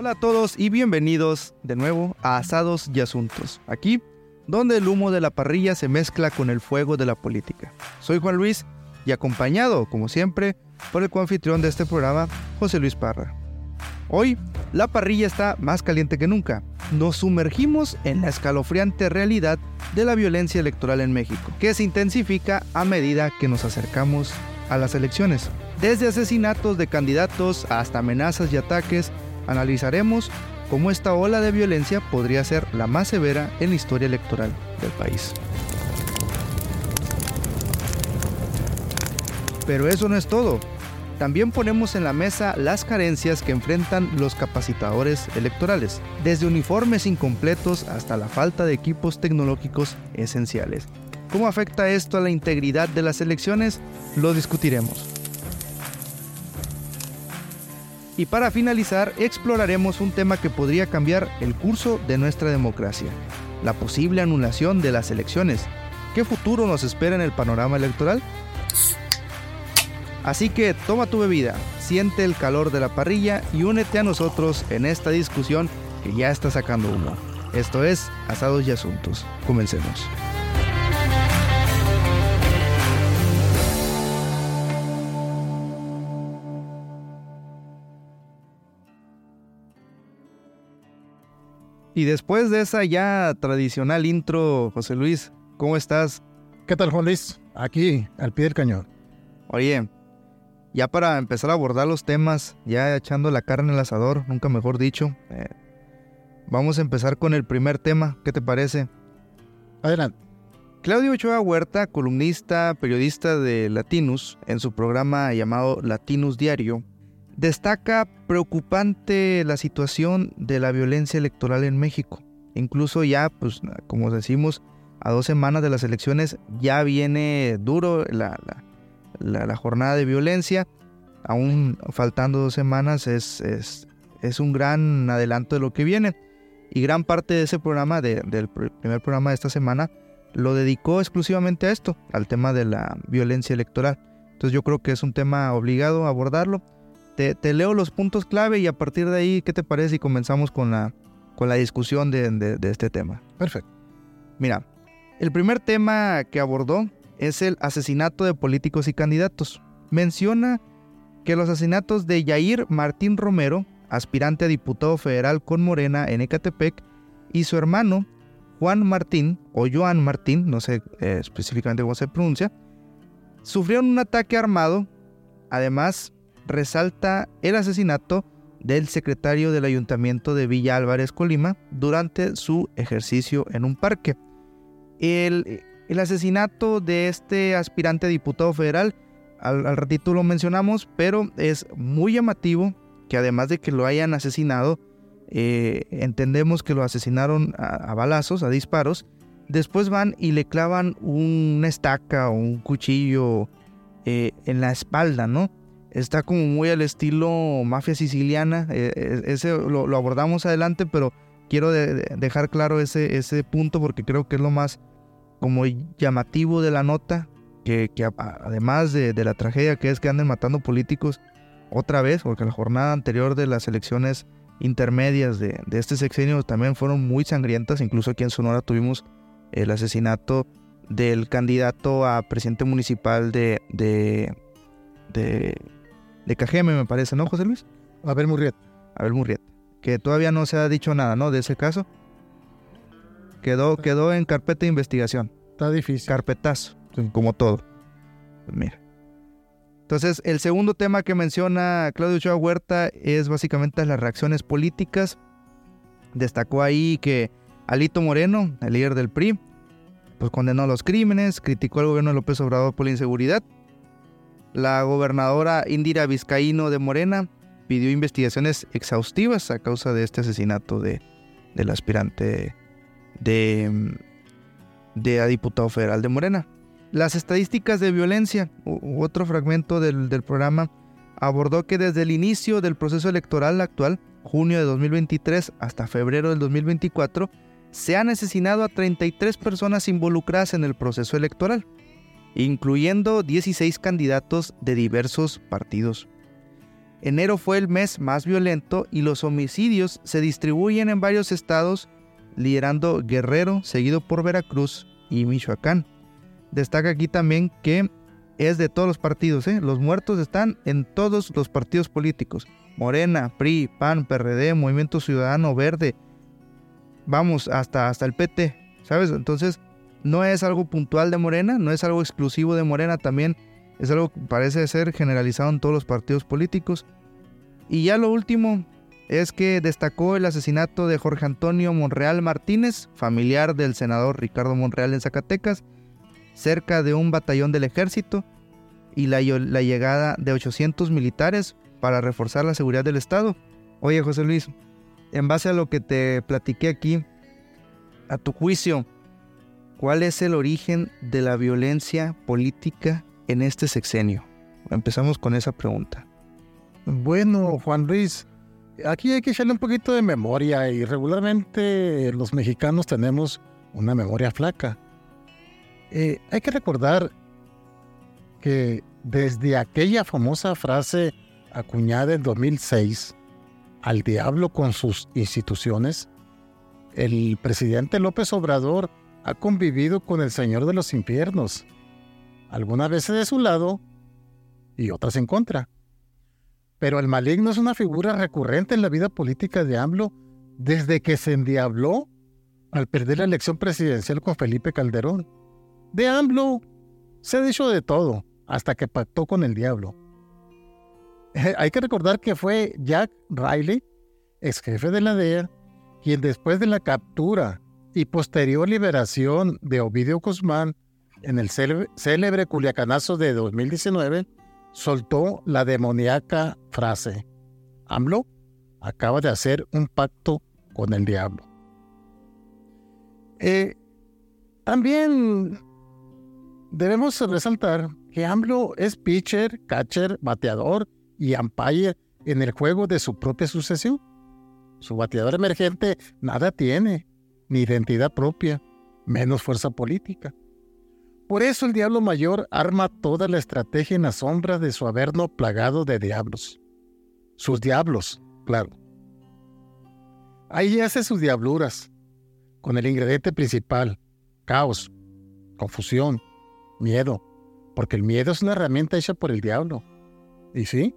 Hola a todos y bienvenidos de nuevo a Asados y Asuntos, aquí donde el humo de la parrilla se mezcla con el fuego de la política. Soy Juan Luis y acompañado, como siempre, por el coanfitrión de este programa, José Luis Parra. Hoy, la parrilla está más caliente que nunca. Nos sumergimos en la escalofriante realidad de la violencia electoral en México, que se intensifica a medida que nos acercamos a las elecciones. Desde asesinatos de candidatos hasta amenazas y ataques, analizaremos cómo esta ola de violencia podría ser la más severa en la historia electoral del país. Pero eso no es todo. También ponemos en la mesa las carencias que enfrentan los capacitadores electorales, desde uniformes incompletos hasta la falta de equipos tecnológicos esenciales. ¿Cómo afecta esto a la integridad de las elecciones? Lo discutiremos. Y para finalizar, exploraremos un tema que podría cambiar el curso de nuestra democracia, la posible anulación de las elecciones. ¿Qué futuro nos espera en el panorama electoral? Así que toma tu bebida, siente el calor de la parrilla y únete a nosotros en esta discusión que ya está sacando humo. Esto es Asados y Asuntos. Comencemos. Y después de esa ya tradicional intro, José Luis, ¿cómo estás? ¿Qué tal, Juan Luis? Aquí, al pie del cañón. Oye, ya para empezar a abordar los temas, ya echando la carne al asador, nunca mejor dicho, eh, vamos a empezar con el primer tema, ¿qué te parece? Adelante. Claudio Ochoa Huerta, columnista, periodista de Latinus, en su programa llamado Latinus Diario, Destaca preocupante la situación de la violencia electoral en México. Incluso ya, pues, como decimos, a dos semanas de las elecciones ya viene duro la, jornada de violencia. Aún faltando dos semanas es, es, un gran adelanto de lo que viene. Y gran parte de ese programa, del primer programa de esta semana, lo dedicó exclusivamente a esto, al tema de la violencia electoral. Entonces yo creo que es un tema obligado a abordarlo te, leo los puntos clave y a partir de ahí, ¿qué te parece si comenzamos con la, con la discusión de, este tema? Perfecto. Mira, el primer tema que abordó es el asesinato de políticos y candidatos. Menciona que los asesinatos de Yair Martín Romero, aspirante a diputado federal con Morena en Ecatepec, y su hermano Juan Martín, o Joan Martín, no sé eh, específicamente cómo se pronuncia, sufrieron un ataque armado. Además, resalta el asesinato del secretario del ayuntamiento de Villa Álvarez, Colima, durante su ejercicio en un parque. El, asesinato de este aspirante a diputado federal, al, ratito lo mencionamos, pero es muy llamativo que además de que lo hayan asesinado, eh, entendemos que lo asesinaron a, balazos, a disparos, después van y le clavan una estaca o un cuchillo eh, en la espalda, ¿no? Está como muy al estilo mafia siciliana. Eh, eh, ese lo, abordamos adelante, pero quiero dejar claro ese, ese punto porque creo que es lo más como llamativo de la nota. Que, además de, la tragedia que es que anden matando políticos otra vez, porque la jornada anterior de las elecciones intermedias de, este sexenio también fueron muy sangrientas. Incluso aquí en Sonora tuvimos el asesinato del candidato a presidente municipal de, de de Cajeme, me parece, ¿no, José Luis? Abel Murrieta. Abel Murrieta. Que todavía no se ha dicho nada, ¿no? De ese caso. Quedó, quedó en carpeta de investigación. Está difícil. Carpetazo, como todo. Pues mira. Entonces, el segundo tema que menciona Claudio Ochoa Huerta es básicamente las reacciones políticas. Destacó ahí que Alito Moreno, el líder del PRI, pues condenó los crímenes, criticó al gobierno de López Obrador por la inseguridad la gobernadora Indira Vizcaíno de Morena pidió investigaciones exhaustivas a causa de este asesinato de, del aspirante de, de a diputado federal de Morena. Las estadísticas de violencia, otro fragmento del, del programa, abordó que desde el inicio del proceso electoral actual, junio de 2023 hasta febrero del 2024, se han asesinado a 33 personas involucradas en el proceso electoral incluyendo 16 candidatos de diversos partidos. Enero fue el mes más violento y los homicidios se distribuyen en varios estados, liderando Guerrero, seguido por Veracruz y Michoacán. Destaca aquí también que es de todos los partidos, ¿eh? los muertos están en todos los partidos políticos. Morena, PRI, PAN, PRD, Movimiento Ciudadano, Verde, vamos, hasta, hasta el PT, ¿sabes? Entonces, no es algo puntual de Morena, no es algo exclusivo de Morena, también es algo que parece ser generalizado en todos los partidos políticos. Y ya lo último es que destacó el asesinato de Jorge Antonio Monreal Martínez, familiar del senador Ricardo Monreal en Zacatecas, cerca de un batallón del ejército, y la, la llegada de 800 militares para reforzar la seguridad del Estado. Oye, José Luis, en base a lo que te platiqué aquí, a tu juicio, ¿cuál es el origen de la violencia política en este sexenio? Empezamos con esa pregunta. Bueno, Juan Luis, aquí hay que echarle un poquito de memoria y regularmente los mexicanos tenemos una memoria flaca. Eh, hay que recordar que desde aquella famosa frase acuñada en 2006, al diablo con sus instituciones, el presidente López Obrador ha convivido con el Señor de los infiernos, algunas veces de su lado y otras en contra. Pero el maligno es una figura recurrente en la vida política de AMLO desde que se endiabló al perder la elección presidencial con Felipe Calderón. De AMLO se ha dicho de todo, hasta que pactó con el diablo. Hay que recordar que fue Jack Riley, ex jefe de la DEA, quien después de la captura y posterior liberación de Ovidio Guzmán en el célebre Culiacanazo de 2019, soltó la demoníaca frase, AMLO acaba de hacer un pacto con el diablo. Eh, también debemos resaltar que AMLO es pitcher, catcher, bateador y umpire en el juego de su propia sucesión. Su bateador emergente nada tiene, ni identidad propia, menos fuerza política. Por eso el diablo mayor arma toda la estrategia en la sombra de su averno plagado de diablos. Sus diablos, claro. Ahí hace sus diabluras, con el ingrediente principal, caos, confusión, miedo, porque el miedo es una herramienta hecha por el diablo. Y sí,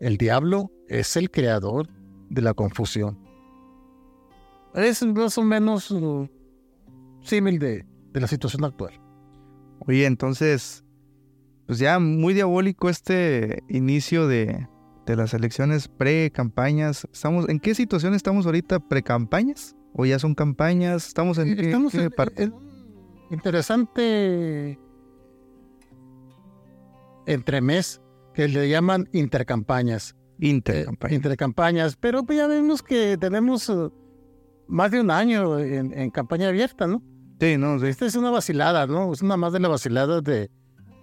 el diablo es el creador de la confusión. Es más o menos uh, símil de, la situación actual. Oye, entonces, pues ya muy diabólico este inicio de, las elecciones pre-campañas. Estamos, ¿En qué situación estamos ahorita? ¿Pre-campañas? ¿O ya son campañas? ¿Estamos en, estamos en, interesante entremés que le llaman intercampañas. Intercampañas. Eh, intercampañas, pero pues ya vemos que tenemos uh, más de un año en, campaña abierta, ¿no? Sí, no, Esta es una vacilada, ¿no? Es una más de las vaciladas de,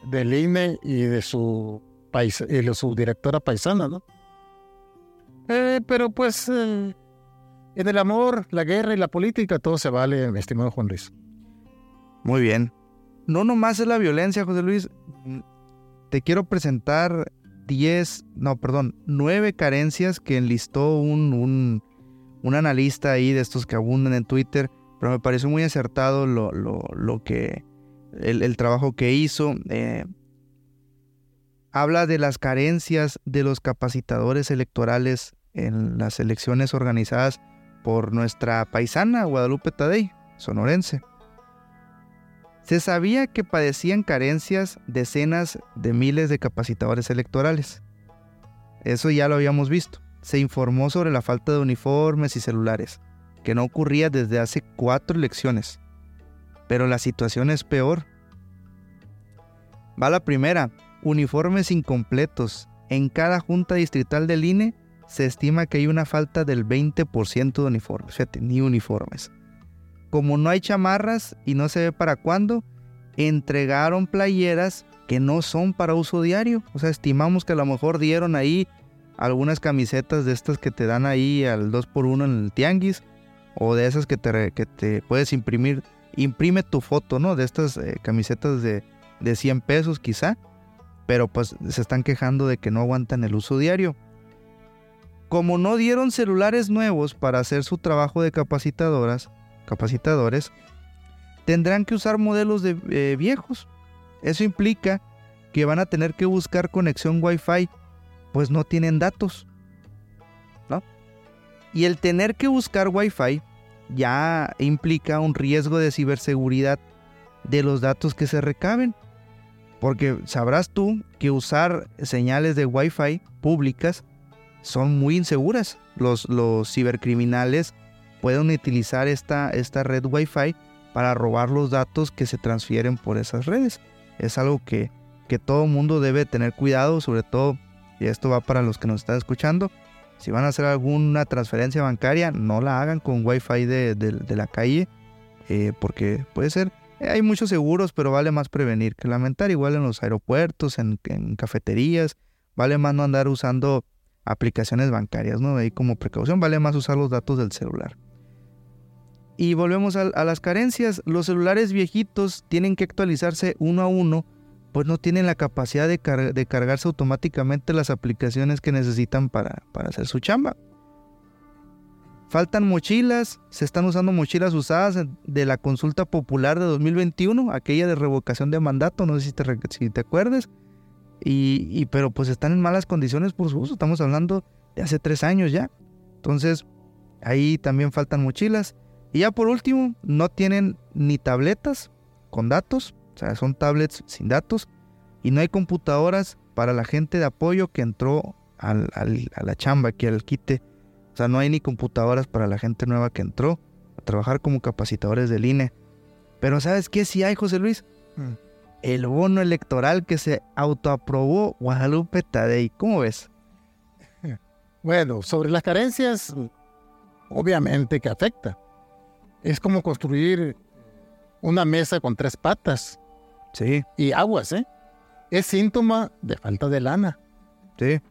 del INE y de su, país, y de su directora paisana, ¿no? Eh, pero pues eh, en el amor, la guerra y la política todo se vale, mi estimado Juan Luis. Muy bien. No nomás es la violencia, José Luis te quiero presentar 10, no, perdón, 9 carencias que enlistó un, un, analista ahí de estos que abundan en Twitter, pero me pareció muy acertado lo, lo, que, el, trabajo que hizo. Eh, habla de las carencias de los capacitadores electorales en las elecciones organizadas por nuestra paisana Guadalupe Tadei, sonorense. Se sabía que padecían carencias decenas de miles de capacitadores electorales. Eso ya lo habíamos visto. Se informó sobre la falta de uniformes y celulares, que no ocurría desde hace cuatro elecciones. Pero la situación es peor. Va la primera, uniformes incompletos. En cada junta distrital del INE se estima que hay una falta del 20% de uniformes. Fíjate, ni uniformes como no hay chamarras y no se ve para cuándo, entregaron playeras que no son para uso diario. O sea, estimamos que a lo mejor dieron ahí algunas camisetas de estas que te dan ahí al 2x1 en el tianguis o de esas que te, que te puedes imprimir. Imprime tu foto, ¿no? De estas eh, camisetas de, de 100 pesos quizá. Pero pues se están quejando de que no aguantan el uso diario. como no dieron celulares nuevos para hacer su trabajo de capacitadoras, capacitadores, tendrán que usar modelos de eh, viejos. Eso implica que van a tener que buscar conexión Wi-Fi, pues no tienen datos. ¿No? Y el tener que buscar Wi-Fi ya implica un riesgo de ciberseguridad de los datos que se recaben. Porque sabrás tú que usar señales de Wi-Fi públicas son muy inseguras. Los, cibercriminales pueden utilizar esta, esta red Wi-Fi para robar los datos que se transfieren por esas redes. Es algo que, que todo mundo debe tener cuidado, sobre todo, y esto va para los que nos están escuchando, si van a hacer alguna transferencia bancaria, no la hagan con Wi-Fi de, de, la calle, eh, porque puede ser, eh, hay muchos seguros, pero vale más prevenir que lamentar, igual en los aeropuertos, en, cafeterías, vale más no andar usando aplicaciones bancarias, ¿no? Ahí como precaución vale más usar los datos del celular. Y volvemos a, las carencias. Los celulares viejitos tienen que actualizarse uno a uno, pues no tienen la capacidad de, cargarse automáticamente las aplicaciones que necesitan para, para hacer su chamba. Faltan mochilas, se están usando mochilas usadas de la consulta popular de 2021, aquella de revocación de mandato, no sé si te, si te acuerdas. Y, pero pues están en malas condiciones por su uso. Estamos hablando de hace tres años ya. Entonces, ahí también faltan mochilas. Y ya por último, no tienen ni tabletas con datos, sea, son tablets sin datos. Y no hay computadoras para la gente de apoyo que entró al, a la chamba, aquí al quite. O sea, no hay ni computadoras para la gente nueva que entró a trabajar como capacitadores del INE. Pero ¿sabes qué sí hay, José Luis? Mm el bono electoral que se autoaprobó Guadalupe Tadei. ¿Cómo ves? Bueno, sobre las carencias, obviamente que afecta. Es como construir una mesa con tres patas. Sí. Y aguas, ¿eh? Es síntoma de falta de lana. Sí.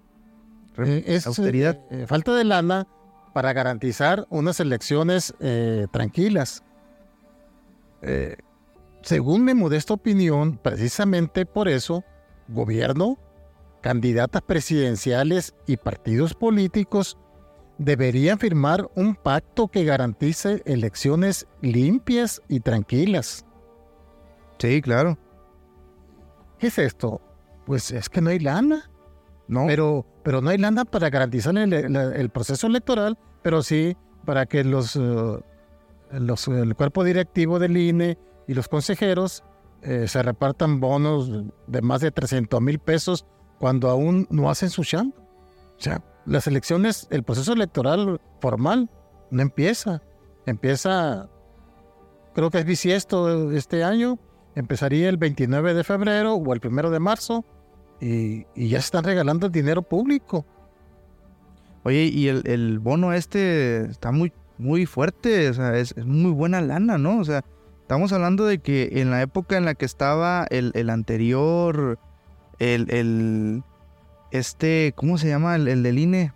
Eh, es austeridad. Eh, falta de lana para garantizar unas elecciones eh, tranquilas. Eh, según mi modesta opinión, precisamente por eso, gobierno, candidatas presidenciales y partidos políticos deberían firmar un pacto que garantice elecciones limpias y tranquilas. Sí, claro. ¿Qué es esto? Pues es que no hay lana. No. Pero, pero no hay lana para garantizar el, proceso electoral, pero sí para que los, eh, los, el cuerpo directivo del INE y los consejeros eh, se repartan bonos de más de 300 mil pesos cuando aún no hacen su chamba. O sea, las elecciones, el proceso electoral formal no empieza. Empieza, creo que es bisiesto este año, empezaría el 29 de febrero o el 1 de marzo y, ya se están regalando el dinero público. Oye, y el, el bono este está muy, muy fuerte, o sea, es, es muy buena lana, ¿no? O sea, Estamos hablando de que en la época en la que estaba el, anterior, el, este, ¿cómo se llama? El, del INE,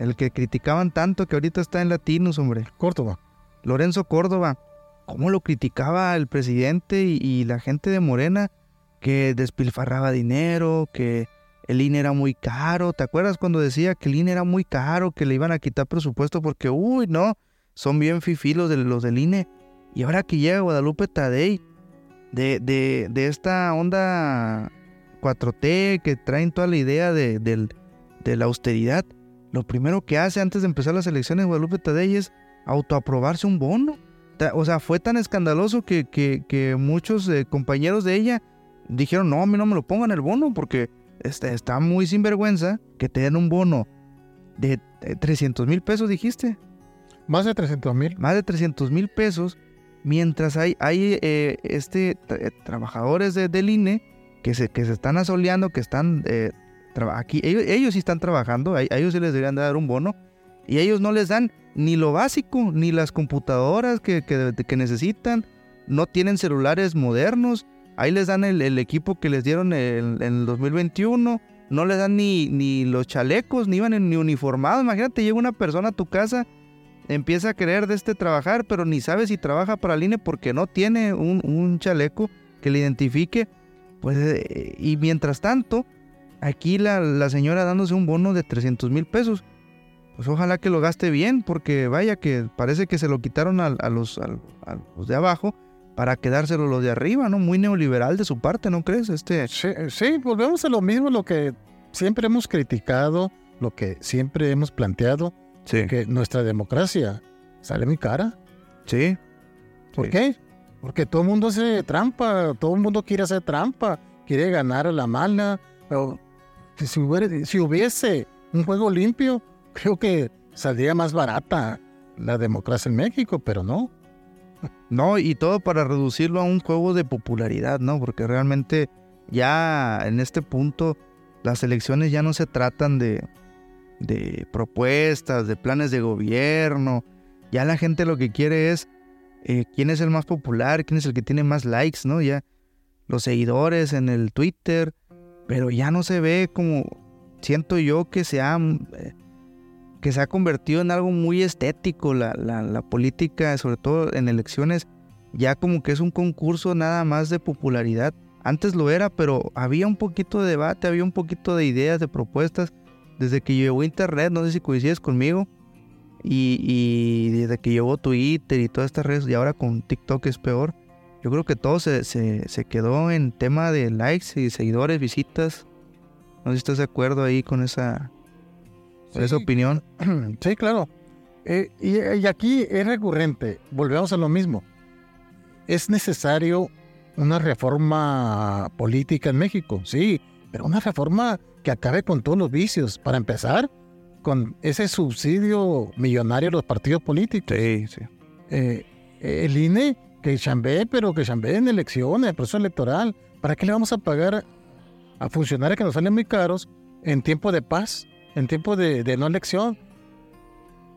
el que criticaban tanto que ahorita está en Latinos, hombre. Córdoba. Lorenzo Córdoba. ¿Cómo lo criticaba el presidente y, la gente de Morena? Que despilfarraba dinero, que el INE era muy caro. ¿Te acuerdas cuando decía que el INE era muy caro, que le iban a quitar presupuesto porque, uy, no, son bien fifilos de los del INE? Y ahora que llega Guadalupe Tadei, de, de, esta onda 4T que traen toda la idea de, la austeridad, lo primero que hace antes de empezar las elecciones Guadalupe Tadei es autoaprobarse un bono. O sea, fue tan escandaloso que, que, muchos eh, compañeros de ella dijeron, no, a mí no me lo pongan el bono porque está, está muy sinvergüenza que te den un bono de 300 mil pesos, dijiste. Más de 300 mil. Más de 300 mil pesos mientras hay, hay eh, este, eh, trabajadores de, del INE que se, que se están asoleando, que están eh, aquí, ellos, sí están trabajando, a, ellos sí les deberían dar un bono, y ellos no les dan ni lo básico, ni las computadoras que, que, necesitan, no tienen celulares modernos, ahí les dan el, equipo que les dieron en, el 2021, no les dan ni, ni los chalecos, ni iban ni uniformados, imagínate, llega una persona a tu casa empieza a querer de este trabajar, pero ni sabe si trabaja para el INE porque no tiene un, chaleco que le identifique. Pues, eh, y mientras tanto, aquí la, señora dándose un bono de 300 mil pesos. Pues ojalá que lo gaste bien, porque vaya que parece que se lo quitaron a, los, a, los de abajo para quedárselo los de arriba, ¿no? Muy neoliberal de su parte, ¿no crees? Este... Sí, sí, volvemos a lo mismo, lo que siempre hemos criticado, lo que siempre hemos planteado, que nuestra democracia sale muy cara. Sí. ¿Por qué? Porque todo el mundo hace trampa, todo el mundo quiere hacer trampa, quiere ganar a la mala. Pero si, si hubiese un juego limpio, creo que saldría más barata la democracia en México, pero no. No, y todo para reducirlo a un juego de popularidad, ¿no? Porque realmente ya en este punto las elecciones ya no se tratan de, de propuestas, de planes de gobierno. Ya la gente lo que quiere es eh, quién es el más popular, quién es el que tiene más likes, ¿no? Ya los seguidores en el Twitter, pero ya no se ve como, siento yo que se ha, eh, que se ha convertido en algo muy estético la, la, política, sobre todo en elecciones, ya como que es un concurso nada más de popularidad. Antes lo era, pero había un poquito de debate, había un poquito de ideas, de propuestas. Desde que llegó Internet, no sé si coincides conmigo, y, desde que llegó Twitter y todas estas redes, y ahora con TikTok es peor, yo creo que todo se, se, quedó en tema de likes y seguidores, visitas. No sé si estás de acuerdo ahí con esa, esa opinión. Sí, claro. Eh, y, y, aquí es recurrente, volvemos a lo mismo. Es necesario una reforma política en México, sí, pero una reforma que acabe con todos los vicios. Para empezar, con ese subsidio millonario a los partidos políticos. Sí, sí. Eh, el INE, que chambee, pero que chambee en elecciones, en proceso electoral. ¿Para qué le vamos a pagar a funcionarios que nos salen muy caros en tiempo de paz, en tiempo de, no elección?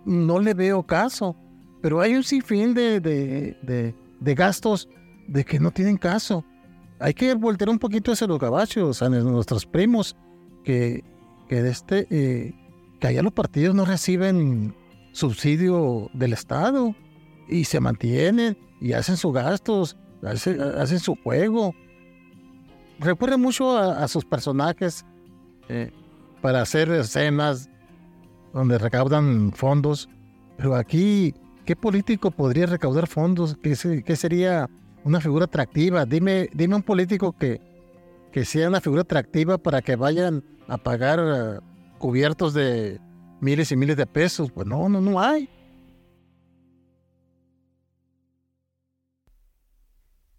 No le veo caso. Pero hay un sinfín de, de, gastos de que no tienen caso. Hay que voltear un poquito hacia los gabachos, a nuestros primos, que, que de este, eh, que allá los partidos no reciben subsidio del Estado y se mantienen y hacen sus gastos, hacen, su juego. Recuerden mucho a, sus personajes eh, para hacer escenas donde recaudan fondos, pero aquí, ¿qué político podría recaudar fondos? ¿Qué, sería una figura atractiva? Dime, dime un político que, que sea una figura atractiva para que vayan a pagar cubiertos de miles y miles de pesos. Pues no, no, no hay.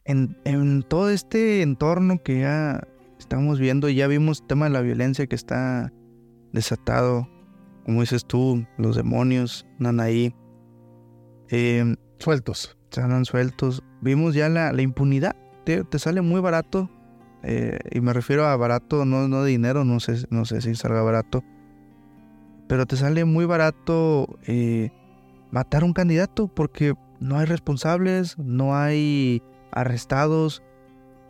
En, todo este entorno que ya estamos viendo, ya vimos el tema de la violencia que está desatado, como dices tú, los demonios, Nanaí. Eh, sueltos. Se andan sueltos. Vimos ya la, impunidad. Te, sale muy barato. Eh, y me refiero a barato, no, no dinero, no sé, no sé si salga barato pero te sale muy barato eh, matar a un candidato porque no hay responsables, no hay arrestados.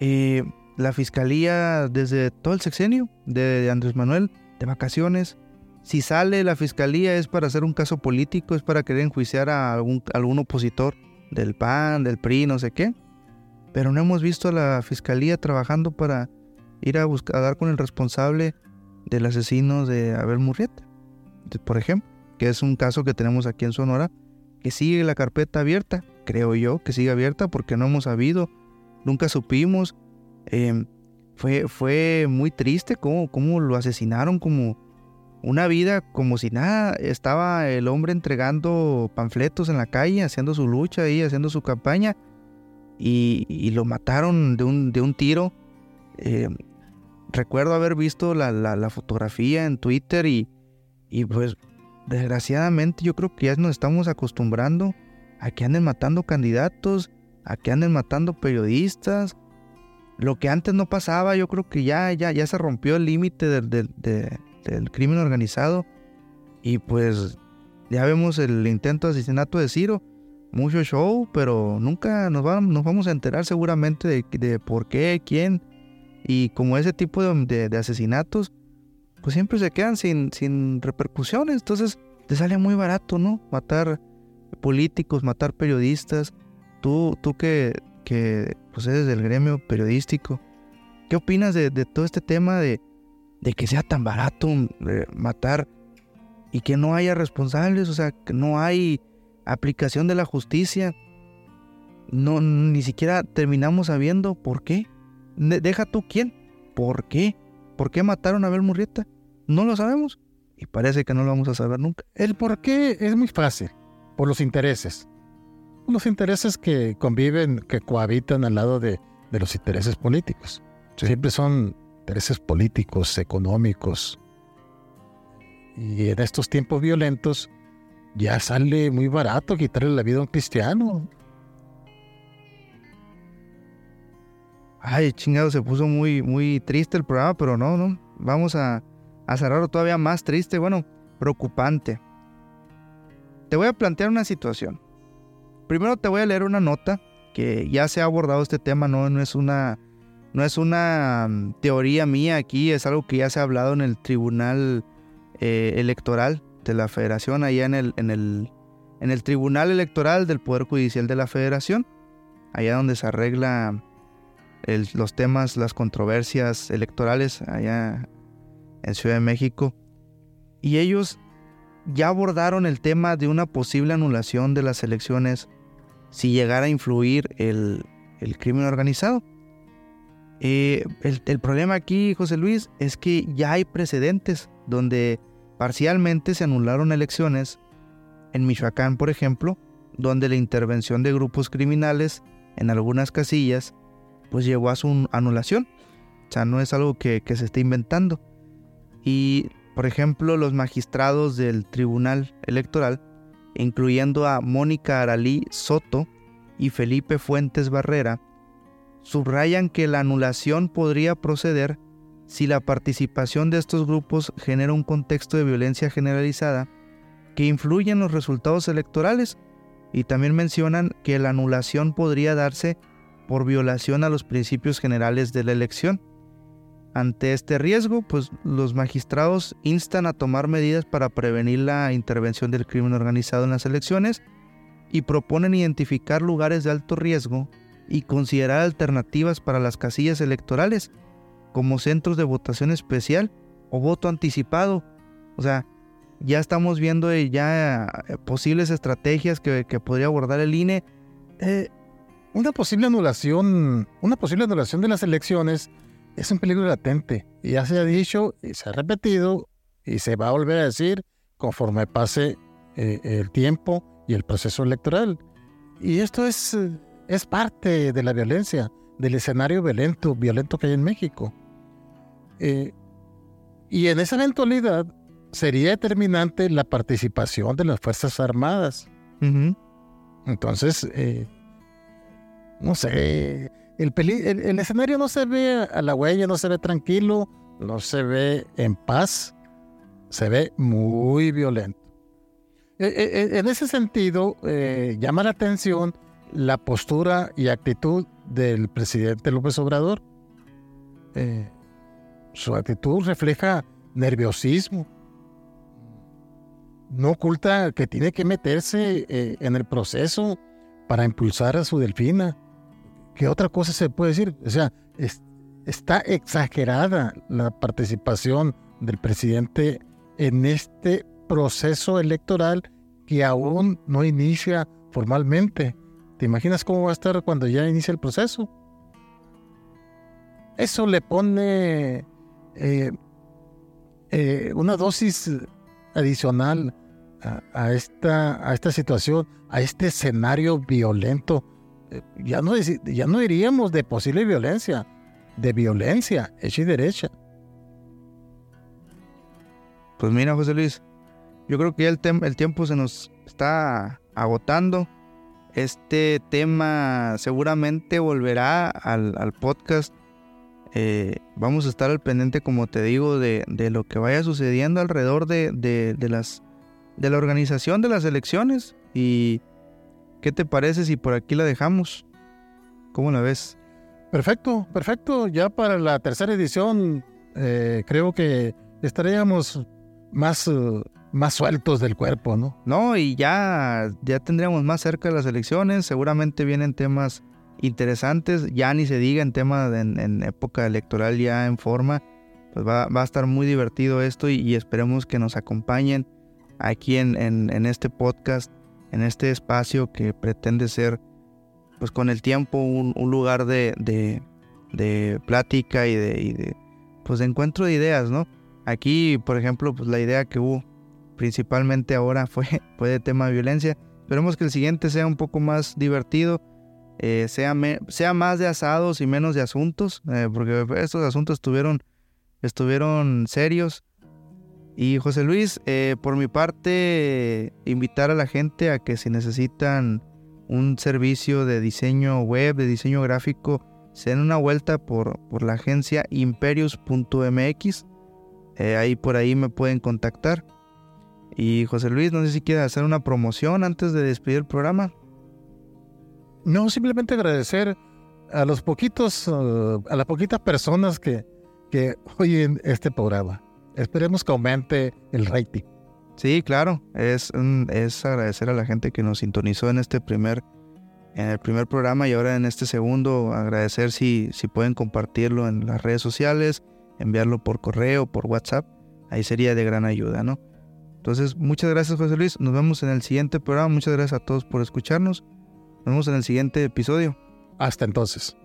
Eh, la fiscalía desde todo el sexenio de, Andrés Manuel, de vacaciones, si sale la fiscalía es para hacer un caso político, es para querer enjuiciar a algún, algún opositor del PAN, del PRI, no sé qué. Pero no hemos visto a la fiscalía trabajando para ir a, buscar, a dar con el responsable del asesino de Abel Murrieta por ejemplo, que es un caso que tenemos aquí en Sonora, que sigue la carpeta abierta, creo yo que sigue abierta porque no hemos sabido, nunca supimos. Em, fue, fue muy triste cómo, cómo lo asesinaron como una vida como si nada. Estaba el hombre entregando panfletos en la calle, haciendo su lucha ahí, haciendo su campaña, y, lo mataron de un, de un tiro. Em, recuerdo haber visto la, la, fotografía en Twitter y, y pues desgraciadamente yo creo que ya nos estamos acostumbrando a que anden matando candidatos, a que anden matando periodistas. Lo que antes no pasaba, yo creo que ya, ya, ya se rompió el límite del, del, crimen organizado. Y pues ya vemos el intento de asesinato de Ciro. Mucho show, pero nunca nos, vamos, nos vamos a enterar seguramente de, de, por qué, quién. Y como ese tipo de, de asesinatos, pues siempre se quedan sin, sin repercusiones. Entonces te sale muy barato, ¿no? Matar políticos, matar periodistas. Tú, tú que, que eres del gremio periodístico, ¿qué opinas de, todo este tema de, que sea tan barato eh, matar y que no haya responsables, o sea, que no hay aplicación de la justicia. No, ni siquiera terminamos sabiendo por qué. Deja tú quién, por qué, por qué mataron a Abel Murrieta. No lo sabemos y parece que no lo vamos a saber nunca. El por qué es muy fácil, por los intereses. Los intereses que conviven, que cohabitan al lado de, los intereses políticos. Siempre son intereses políticos, económicos. Y en estos tiempos violentos ya sale muy barato quitarle la vida a un cristiano. Ay, chingado, se puso muy, muy triste el programa, pero no, no. Vamos a, a cerrarlo todavía más triste, bueno, preocupante. Te voy a plantear una situación. Primero te voy a leer una nota que ya se ha abordado este tema, no, no es una no es una mm, teoría mía aquí, es algo que ya se ha hablado en el Tribunal eh, Electoral de la Federación, allá en el, en, el, en el Tribunal Electoral del Poder Judicial de la Federación, allá donde se arregla los temas, las controversias electorales, allá en Ciudad de México. Y ellos ya abordaron el tema de una posible anulación de las elecciones si llegara a influir el, crimen organizado. Eh, el, problema aquí, José Luis, es que ya hay precedentes donde parcialmente se anularon elecciones, en Michoacán, por ejemplo, donde la intervención de grupos criminales en algunas casillas, pues llevó a su anulación. O sea, no es algo que se esté inventando. Y, por ejemplo, los magistrados del Tribunal Electoral, incluyendo a Mónica Aralí Soto y Felipe Fuentes Barrera, subrayan que la anulación podría proceder si la participación de estos grupos genera un contexto de violencia generalizada que influye en los resultados electorales y también mencionan que la anulación podría darse por violación a los principios generales de la elección. Ante este riesgo, pues los magistrados instan a tomar medidas para prevenir la intervención del crimen organizado en las elecciones y proponen identificar lugares de alto riesgo y considerar alternativas para las casillas electorales, como centros de votación especial o voto anticipado. O sea, ya estamos viendo ya eh, posibles estrategias que, podría abordar el INE. Eh, una posible anulación, una posible anulación de las elecciones es un peligro latente. Y ya se ha dicho y se ha repetido y se va a volver a decir conforme pase eh, el tiempo y el proceso electoral. Y esto es es parte de la violencia, del escenario violento, violento que hay en México. Eh, y en esa eventualidad sería determinante la participación de las Fuerzas Armadas. Entonces, eh, no sé, el, escenario no se ve a la huella, no se ve tranquilo, no se ve en paz, se ve muy violento. Eh, en ese sentido, llama la atención la postura y actitud del presidente López Obrador. Eh, su actitud refleja nerviosismo. No oculta que tiene que meterse eh, en el proceso para impulsar a su delfina. ¿Qué otra cosa se puede decir? O sea, está exagerada la participación del presidente en este proceso electoral que aún no inicia formalmente. ¿Te imaginas cómo va a estar cuando ya inicie el proceso? Eso le pone eh, eh, una dosis adicional a esta situación, a este escenario violento. Ya, no, ya no diríamos de posible violencia, de violencia hecha y derecha. Pues mira, José Luis, yo creo que ya el, el tiempo se nos está agotando. Este tema seguramente volverá al, podcast. Eh, vamos a estar al pendiente, como te digo, de, lo que vaya sucediendo alrededor de, las, de la organización de las elecciones. ¿Y qué te parece si por aquí la dejamos? ¿Cómo la ves? Perfecto, perfecto. Ya para la tercera edición eh, creo que estaríamos más uh, más sueltos del cuerpo, ¿no? No, y ya, ya tendríamos más cerca de las elecciones, seguramente vienen temas interesantes, ya ni se diga en tema en, época electoral ya en forma, pues va, a estar muy divertido esto y, esperemos que nos acompañen aquí en, en, este podcast, en este espacio que pretende ser, pues con el tiempo, un, lugar de, de, plática y de, y de, pues de encuentro de ideas, ¿no? Aquí, por ejemplo, pues la idea que hubo principalmente ahora fue, fue de tema de violencia. Esperemos que el siguiente sea un poco más divertido, eh, sea, sea más de asados y menos de asuntos, eh, porque estos asuntos estuvieron, estuvieron serios. Y José Luis, eh, por mi parte, invitar a la gente a que si necesitan un servicio de diseño web, de diseño gráfico, se den una vuelta por, por la agencia imperius.mx. ahí por ahí me pueden contactar. Y José Luis, no sé si quiere hacer una promoción antes de despedir el programa. No, simplemente agradecer a los poquitos, uh, a las poquitas personas que, que oyen este programa. Esperemos que aumente el rating. Sí, claro, es, es agradecer a la gente que nos sintonizó en este primer, en el primer programa y ahora en este segundo, agradecer si, si pueden compartirlo en las redes sociales, enviarlo por correo, por WhatsApp, ahí sería de gran ayuda, ¿no? Entonces, muchas gracias José Luis, nos vemos en el siguiente programa, muchas gracias a todos por escucharnos, nos vemos en el siguiente episodio. Hasta entonces.